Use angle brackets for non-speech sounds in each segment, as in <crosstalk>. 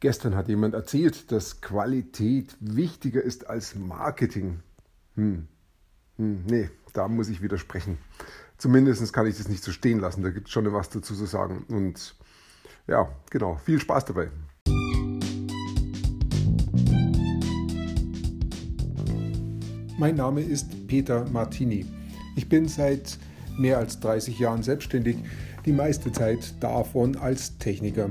Gestern hat jemand erzählt, dass Qualität wichtiger ist als Marketing. Hm. Hm, nee, da muss ich widersprechen. Zumindest kann ich das nicht so stehen lassen. Da gibt es schon was dazu zu sagen. Und ja, genau, viel Spaß dabei. Mein Name ist Peter Martini. Ich bin seit mehr als 30 Jahren selbstständig, die meiste Zeit davon als Techniker.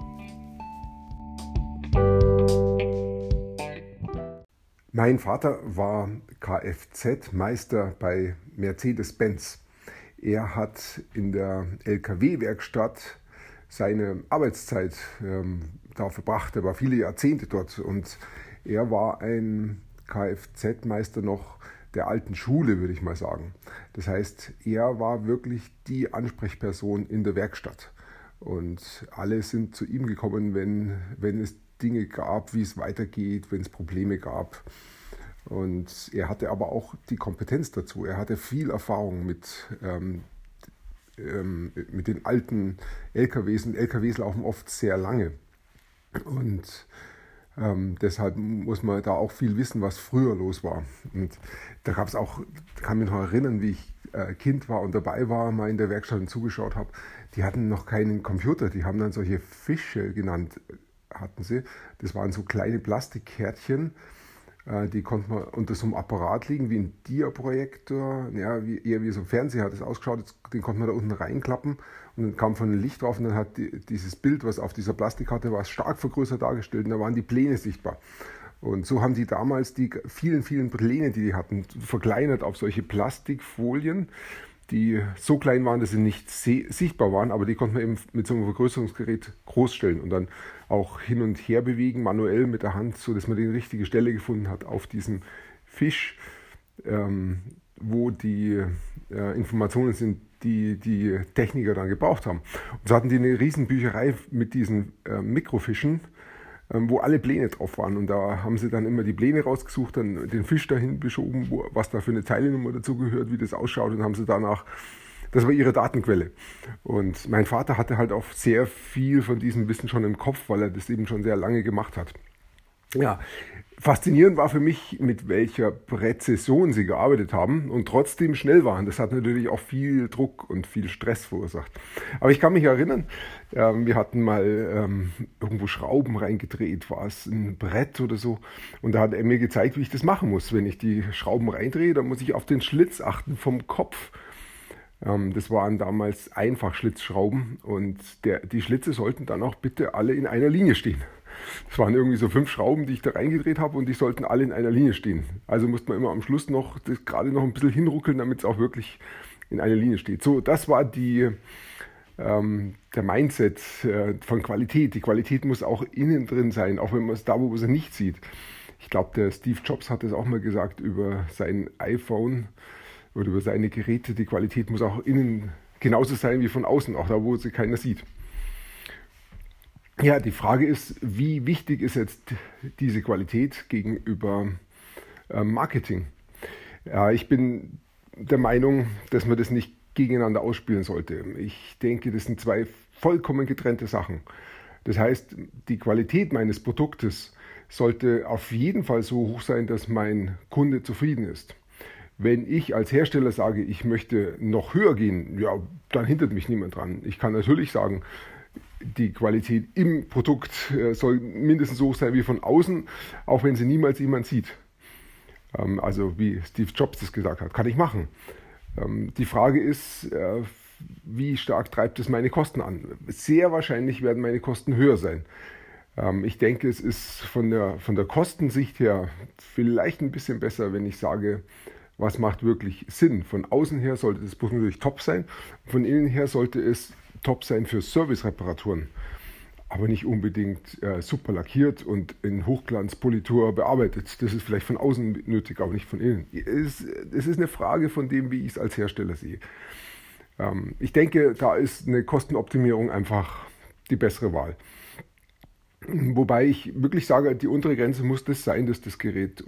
Mein Vater war Kfz-Meister bei Mercedes-Benz. Er hat in der LKW-Werkstatt seine Arbeitszeit ähm, da verbracht. Er war viele Jahrzehnte dort und er war ein Kfz-Meister noch der alten Schule, würde ich mal sagen. Das heißt, er war wirklich die Ansprechperson in der Werkstatt. Und alle sind zu ihm gekommen, wenn, wenn es Dinge gab, wie es weitergeht, wenn es Probleme gab. Und er hatte aber auch die Kompetenz dazu. Er hatte viel Erfahrung mit, ähm, ähm, mit den alten LKWs. Und LKWs laufen oft sehr lange. Und ähm, deshalb muss man da auch viel wissen, was früher los war. Und da gab es auch, kann mich noch erinnern, wie ich äh, Kind war und dabei war, mal in der Werkstatt und zugeschaut habe. Die hatten noch keinen Computer, die haben dann solche Fische genannt, hatten sie. Das waren so kleine Plastikkärtchen, äh, die konnte man unter so einem Apparat liegen, wie ein Dia-Projektor, ja, wie, eher wie so ein Fernseher hat es ausgeschaut, den konnte man da unten reinklappen und dann kam von dem Licht drauf und dann hat die, dieses Bild, was auf dieser Plastikkarte war, stark vergrößert dargestellt und da waren die Pläne sichtbar. Und so haben die damals die vielen, vielen Pläne, die die hatten, verkleinert auf solche Plastikfolien die so klein waren, dass sie nicht sichtbar waren, aber die konnte man eben mit so einem Vergrößerungsgerät großstellen und dann auch hin und her bewegen, manuell mit der Hand, so dass man die richtige Stelle gefunden hat auf diesem Fisch, ähm, wo die äh, Informationen sind, die die Techniker dann gebraucht haben. Und so hatten die eine riesen Bücherei mit diesen äh, Mikrofischen ähm, wo alle Pläne drauf waren. Und da haben sie dann immer die Pläne rausgesucht, dann den Fisch dahin beschoben, wo, was da für eine Teilenummer dazu gehört, wie das ausschaut und haben sie danach, das war ihre Datenquelle. Und mein Vater hatte halt auch sehr viel von diesem Wissen schon im Kopf, weil er das eben schon sehr lange gemacht hat. Ja, Faszinierend war für mich, mit welcher Präzision sie gearbeitet haben und trotzdem schnell waren. Das hat natürlich auch viel Druck und viel Stress verursacht. Aber ich kann mich erinnern, ähm, wir hatten mal ähm, irgendwo Schrauben reingedreht, war es ein Brett oder so. Und da hat er mir gezeigt, wie ich das machen muss. Wenn ich die Schrauben reindrehe, dann muss ich auf den Schlitz achten vom Kopf. Ähm, das waren damals Einfachschlitzschrauben und der, die Schlitze sollten dann auch bitte alle in einer Linie stehen. Es waren irgendwie so fünf Schrauben, die ich da reingedreht habe und die sollten alle in einer Linie stehen. Also musste man immer am Schluss noch das gerade noch ein bisschen hinruckeln, damit es auch wirklich in einer Linie steht. So, das war die, ähm, der Mindset äh, von Qualität. Die Qualität muss auch innen drin sein, auch wenn man es da, wo man sie nicht sieht. Ich glaube, der Steve Jobs hat es auch mal gesagt über sein iPhone oder über seine Geräte. Die Qualität muss auch innen genauso sein wie von außen, auch da, wo sie keiner sieht. Ja, die Frage ist, wie wichtig ist jetzt diese Qualität gegenüber äh, Marketing? Ja, ich bin der Meinung, dass man das nicht gegeneinander ausspielen sollte. Ich denke, das sind zwei vollkommen getrennte Sachen. Das heißt, die Qualität meines Produktes sollte auf jeden Fall so hoch sein, dass mein Kunde zufrieden ist. Wenn ich als Hersteller sage, ich möchte noch höher gehen, ja, dann hindert mich niemand dran. Ich kann natürlich sagen, die Qualität im Produkt äh, soll mindestens so hoch sein wie von außen, auch wenn sie niemals jemand sieht. Ähm, also wie Steve Jobs das gesagt hat, kann ich machen. Ähm, die Frage ist, äh, wie stark treibt es meine Kosten an? Sehr wahrscheinlich werden meine Kosten höher sein. Ähm, ich denke, es ist von der, von der Kostensicht her vielleicht ein bisschen besser, wenn ich sage, was macht wirklich Sinn. Von außen her sollte das Produkt natürlich top sein, von innen her sollte es top sein für Service-Reparaturen. aber nicht unbedingt äh, super lackiert und in Hochglanzpolitur bearbeitet. Das ist vielleicht von außen nötig, aber nicht von innen. Es, es ist eine Frage von dem, wie ich es als Hersteller sehe. Ähm, ich denke, da ist eine Kostenoptimierung einfach die bessere Wahl. Wobei ich wirklich sage, die untere Grenze muss das sein, dass das Gerät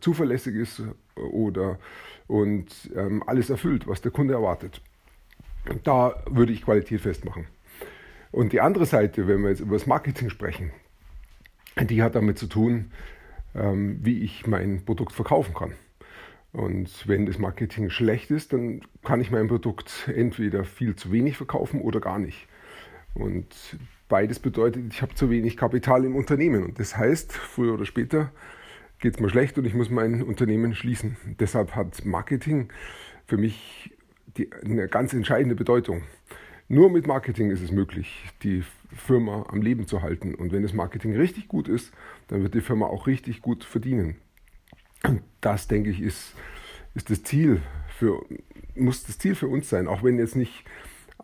zuverlässig ist oder und ähm, alles erfüllt, was der Kunde erwartet. Da würde ich Qualität festmachen. Und die andere Seite, wenn wir jetzt über das Marketing sprechen, die hat damit zu tun, ähm, wie ich mein Produkt verkaufen kann. Und wenn das Marketing schlecht ist, dann kann ich mein Produkt entweder viel zu wenig verkaufen oder gar nicht. Und beides bedeutet, ich habe zu wenig Kapital im Unternehmen. Und das heißt, früher oder später geht es mir schlecht und ich muss mein Unternehmen schließen. Deshalb hat Marketing für mich die, eine ganz entscheidende Bedeutung. Nur mit Marketing ist es möglich, die Firma am Leben zu halten. Und wenn das Marketing richtig gut ist, dann wird die Firma auch richtig gut verdienen. Und das, denke ich, ist, ist das Ziel für, muss das Ziel für uns sein, auch wenn jetzt nicht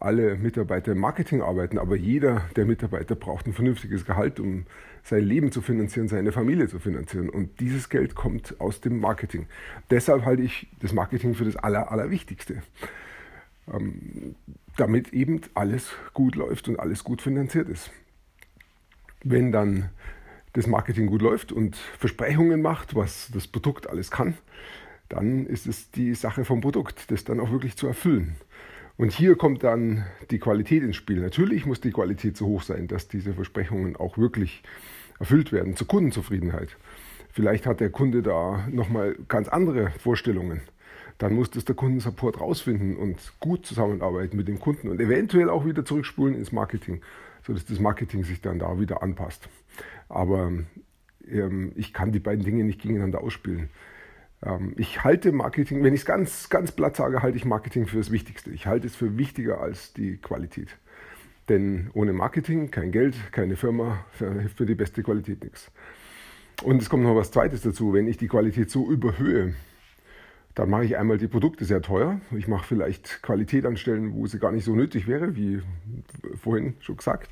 alle Mitarbeiter im Marketing arbeiten, aber jeder der Mitarbeiter braucht ein vernünftiges Gehalt, um sein Leben zu finanzieren, seine Familie zu finanzieren. Und dieses Geld kommt aus dem Marketing. Deshalb halte ich das Marketing für das Aller, Allerwichtigste. Ähm, damit eben alles gut läuft und alles gut finanziert ist. Wenn dann das Marketing gut läuft und Versprechungen macht, was das Produkt alles kann, dann ist es die Sache vom Produkt, das dann auch wirklich zu erfüllen. Und hier kommt dann die Qualität ins Spiel. Natürlich muss die Qualität so hoch sein, dass diese Versprechungen auch wirklich erfüllt werden, zur Kundenzufriedenheit. Vielleicht hat der Kunde da nochmal ganz andere Vorstellungen dann muss das der Kundensupport rausfinden und gut zusammenarbeiten mit dem Kunden und eventuell auch wieder zurückspulen ins Marketing, sodass das Marketing sich dann da wieder anpasst. Aber ähm, ich kann die beiden Dinge nicht gegeneinander ausspielen. Ähm, ich halte Marketing, wenn ich es ganz, ganz platt sage, halte ich Marketing für das Wichtigste. Ich halte es für wichtiger als die Qualität. Denn ohne Marketing kein Geld, keine Firma, hilft für die beste Qualität nichts. Und es kommt noch was Zweites dazu. Wenn ich die Qualität so überhöhe, dann mache ich einmal die Produkte sehr teuer. Ich mache vielleicht Qualität an Stellen, wo sie gar nicht so nötig wäre, wie vorhin schon gesagt.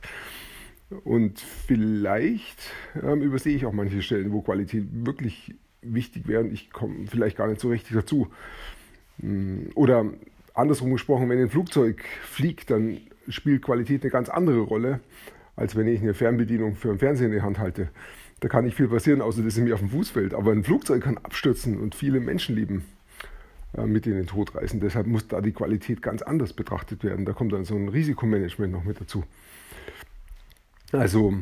Und vielleicht ähm, übersehe ich auch manche Stellen, wo Qualität wirklich wichtig wäre und ich komme vielleicht gar nicht so richtig dazu. Mm, oder andersrum gesprochen, wenn ein Flugzeug fliegt, dann spielt Qualität eine ganz andere Rolle, als wenn ich eine Fernbedienung für einen Fernseher in die Hand halte. Da kann nicht viel passieren, außer dass es mir auf den Fuß fällt. Aber ein Flugzeug kann abstürzen und viele Menschen lieben. Äh, mit in den Tod reißen. Deshalb muss da die Qualität ganz anders betrachtet werden. Da kommt dann so ein Risikomanagement noch mit dazu. Also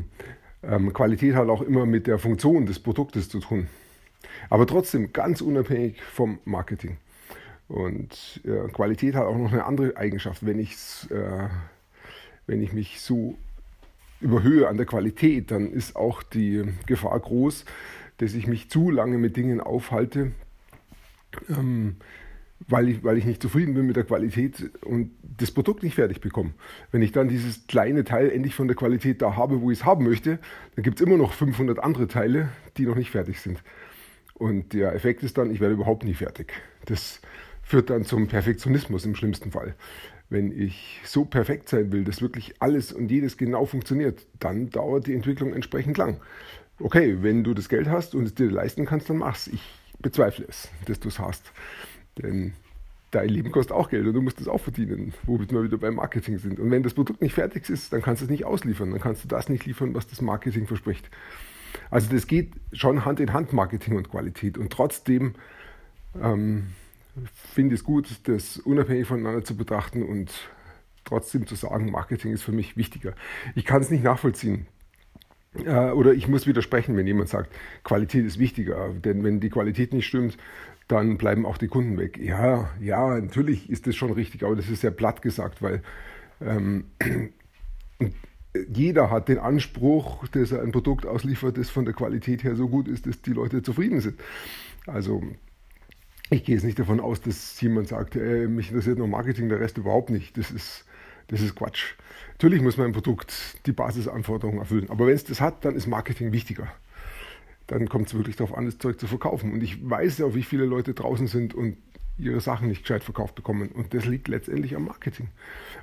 ähm, Qualität hat auch immer mit der Funktion des Produktes zu tun. Aber trotzdem ganz unabhängig vom Marketing. Und äh, Qualität hat auch noch eine andere Eigenschaft. Wenn, äh, wenn ich mich so überhöhe an der Qualität, dann ist auch die Gefahr groß, dass ich mich zu lange mit Dingen aufhalte, ähm, weil, ich, weil ich nicht zufrieden bin mit der Qualität und das Produkt nicht fertig bekomme. Wenn ich dann dieses kleine Teil endlich von der Qualität da habe, wo ich es haben möchte, dann gibt es immer noch 500 andere Teile, die noch nicht fertig sind. Und der Effekt ist dann, ich werde überhaupt nie fertig. Das führt dann zum Perfektionismus im schlimmsten Fall. Wenn ich so perfekt sein will, dass wirklich alles und jedes genau funktioniert, dann dauert die Entwicklung entsprechend lang. Okay, wenn du das Geld hast und es dir leisten kannst, dann mach's. Ich bezweifle es, dass du es hast. Denn dein Leben kostet auch Geld und du musst es auch verdienen, womit wir wieder beim Marketing sind. Und wenn das Produkt nicht fertig ist, dann kannst du es nicht ausliefern, dann kannst du das nicht liefern, was das Marketing verspricht. Also das geht schon Hand in Hand, Marketing und Qualität. Und trotzdem ähm, finde ich es gut, das unabhängig voneinander zu betrachten und trotzdem zu sagen, Marketing ist für mich wichtiger. Ich kann es nicht nachvollziehen, äh, oder ich muss widersprechen, wenn jemand sagt, Qualität ist wichtiger. Denn wenn die Qualität nicht stimmt, dann bleiben auch die Kunden weg. Ja, ja, natürlich ist das schon richtig, aber das ist sehr platt gesagt, weil ähm, <clears throat> jeder hat den Anspruch, dass er ein Produkt ausliefert, das von der Qualität her so gut ist, dass die Leute zufrieden sind. Also ich gehe jetzt nicht davon aus, dass jemand sagt, äh, mich interessiert nur Marketing, der Rest überhaupt nicht. Das ist das ist Quatsch. Natürlich muss mein Produkt die Basisanforderungen erfüllen, aber wenn es das hat, dann ist Marketing wichtiger. Dann kommt es wirklich darauf an, das Zeug zu verkaufen. Und ich weiß ja, wie viele Leute draußen sind und ihre Sachen nicht gescheit verkauft bekommen. Und das liegt letztendlich am Marketing.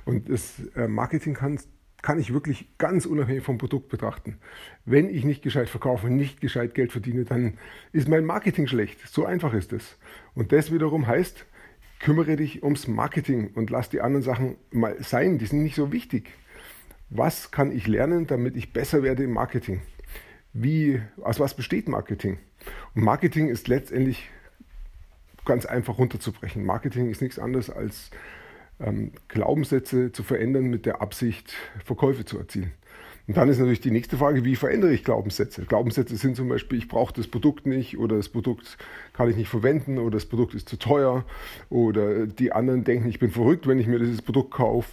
Und das äh, Marketing kann kann ich wirklich ganz unabhängig vom Produkt betrachten. Wenn ich nicht gescheit verkaufe, nicht gescheit Geld verdiene, dann ist mein Marketing schlecht. So einfach ist es. Und das wiederum heißt, kümmere dich ums Marketing und lass die anderen Sachen mal sein. Die sind nicht so wichtig. Was kann ich lernen, damit ich besser werde im Marketing? Wie, aus was besteht Marketing? Und Marketing ist letztendlich ganz einfach runterzubrechen. Marketing ist nichts anderes als Glaubenssätze zu verändern mit der Absicht, Verkäufe zu erzielen. Und dann ist natürlich die nächste Frage, wie verändere ich Glaubenssätze? Glaubenssätze sind zum Beispiel, ich brauche das Produkt nicht oder das Produkt kann ich nicht verwenden oder das Produkt ist zu teuer oder die anderen denken, ich bin verrückt, wenn ich mir dieses Produkt kaufe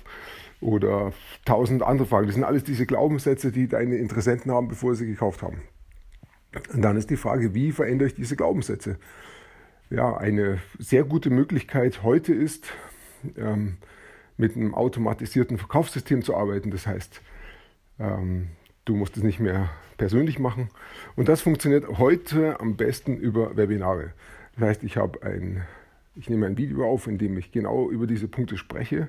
oder tausend andere Fragen. Das sind alles diese Glaubenssätze, die deine Interessenten haben, bevor sie gekauft haben. Und dann ist die Frage, wie verändere ich diese Glaubenssätze? Ja, eine sehr gute Möglichkeit heute ist, ähm, mit einem automatisierten Verkaufssystem zu arbeiten. Das heißt, ähm, du musst es nicht mehr persönlich machen. Und das funktioniert heute am besten über Webinare. Das heißt, ich habe ein, ich nehme ein Video auf, in dem ich genau über diese Punkte spreche,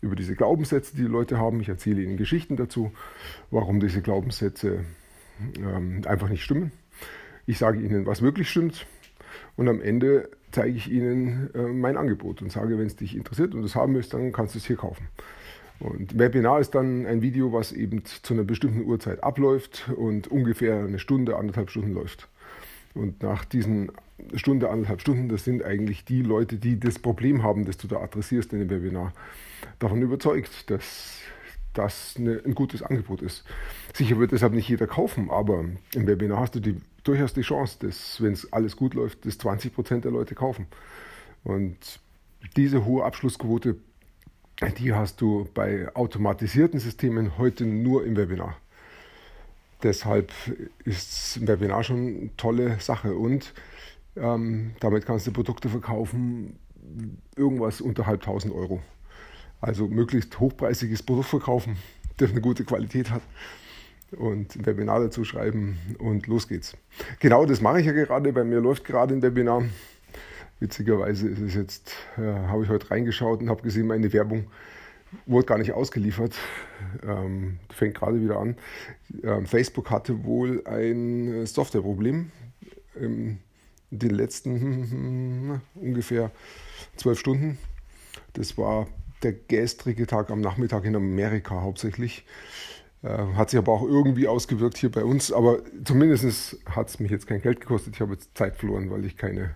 über diese Glaubenssätze, die die Leute haben. Ich erzähle ihnen Geschichten dazu, warum diese Glaubenssätze ähm, einfach nicht stimmen. Ich sage ihnen, was wirklich stimmt. Und am Ende zeige ich ihnen äh, mein Angebot und sage, wenn es dich interessiert und es haben willst, dann kannst du es hier kaufen. Und Webinar ist dann ein Video, was eben zu einer bestimmten Uhrzeit abläuft und ungefähr eine Stunde, anderthalb Stunden läuft. Und nach diesen Stunde, anderthalb Stunden, das sind eigentlich die Leute, die das Problem haben, das du da adressierst in dem Webinar, davon überzeugt, dass das eine, ein gutes Angebot ist. Sicher wird deshalb nicht jeder kaufen, aber im Webinar hast du die, durchaus die Chance, dass, wenn es alles gut läuft, dass 20 Prozent der Leute kaufen. Und diese hohe Abschlussquote die hast du bei automatisierten Systemen heute nur im Webinar. Deshalb ist ein Webinar schon eine tolle Sache und ähm, damit kannst du Produkte verkaufen, irgendwas unterhalb 1000 Euro. Also möglichst hochpreisiges Produkt verkaufen, das eine gute Qualität hat und ein Webinar dazu schreiben und los geht's. Genau das mache ich ja gerade. Bei mir läuft gerade ein Webinar Witzigerweise ist es jetzt, äh, habe ich heute reingeschaut und habe gesehen, meine Werbung wurde gar nicht ausgeliefert. Ähm, fängt gerade wieder an. Ähm, Facebook hatte wohl ein Softwareproblem. in den letzten hm, ungefähr zwölf Stunden. Das war der gestrige Tag am Nachmittag in Amerika hauptsächlich. Äh, hat sich aber auch irgendwie ausgewirkt hier bei uns. Aber zumindest hat es mich jetzt kein Geld gekostet. Ich habe jetzt Zeit verloren, weil ich keine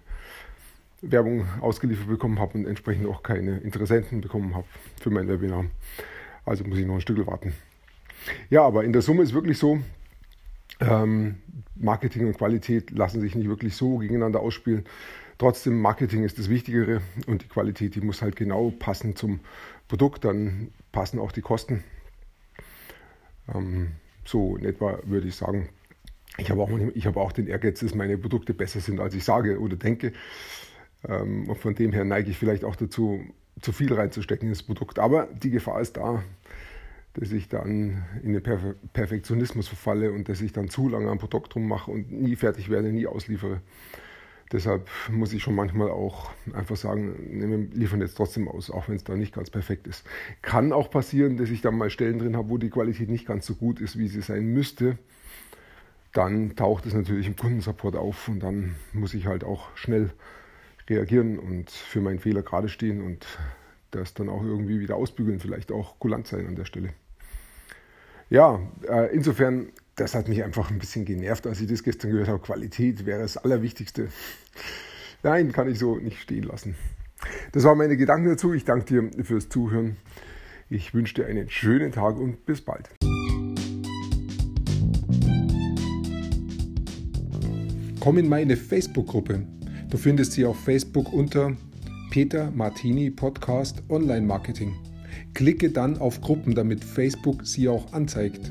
Werbung ausgeliefert bekommen habe und entsprechend auch keine Interessenten bekommen habe für mein Webinar. Also muss ich noch ein Stück warten. Ja, aber in der Summe ist wirklich so, ähm, Marketing und Qualität lassen sich nicht wirklich so gegeneinander ausspielen. Trotzdem, Marketing ist das Wichtigere und die Qualität, die muss halt genau passen zum Produkt, dann passen auch die Kosten. Ähm, so in etwa würde ich sagen, ich habe auch, hab auch den Ehrgeiz, dass meine Produkte besser sind, als ich sage oder denke. Ähm, und von dem her neige ich vielleicht auch dazu, zu viel reinzustecken ins Produkt. Aber die Gefahr ist da, dass ich dann in den Perfe Perfektionismus verfalle und dass ich dann zu lange am Produkt rummache und nie fertig werde, nie ausliefere. Deshalb muss ich schon manchmal auch einfach sagen, wir liefern jetzt trotzdem aus, auch wenn es da nicht ganz perfekt ist. Kann auch passieren, dass ich dann mal Stellen drin habe, wo die Qualität nicht ganz so gut ist, wie sie sein müsste. Dann taucht es natürlich im Kundensupport auf und dann muss ich halt auch schnell reagieren und für meinen Fehler gerade stehen und das dann auch irgendwie wieder ausbügeln, vielleicht auch kulant sein an der Stelle. Ja, äh, insofern, das hat mich einfach ein bisschen genervt, als ich das gestern gehört habe. Qualität wäre das Allerwichtigste. Nein, kann ich so nicht stehen lassen. Das waren meine Gedanken dazu. Ich danke dir fürs Zuhören. Ich wünsche dir einen schönen Tag und bis bald. Komm in meine Facebook-Gruppe Du findest sie auf Facebook unter Peter Martini Podcast Online Marketing. Klicke dann auf Gruppen, damit Facebook sie auch anzeigt.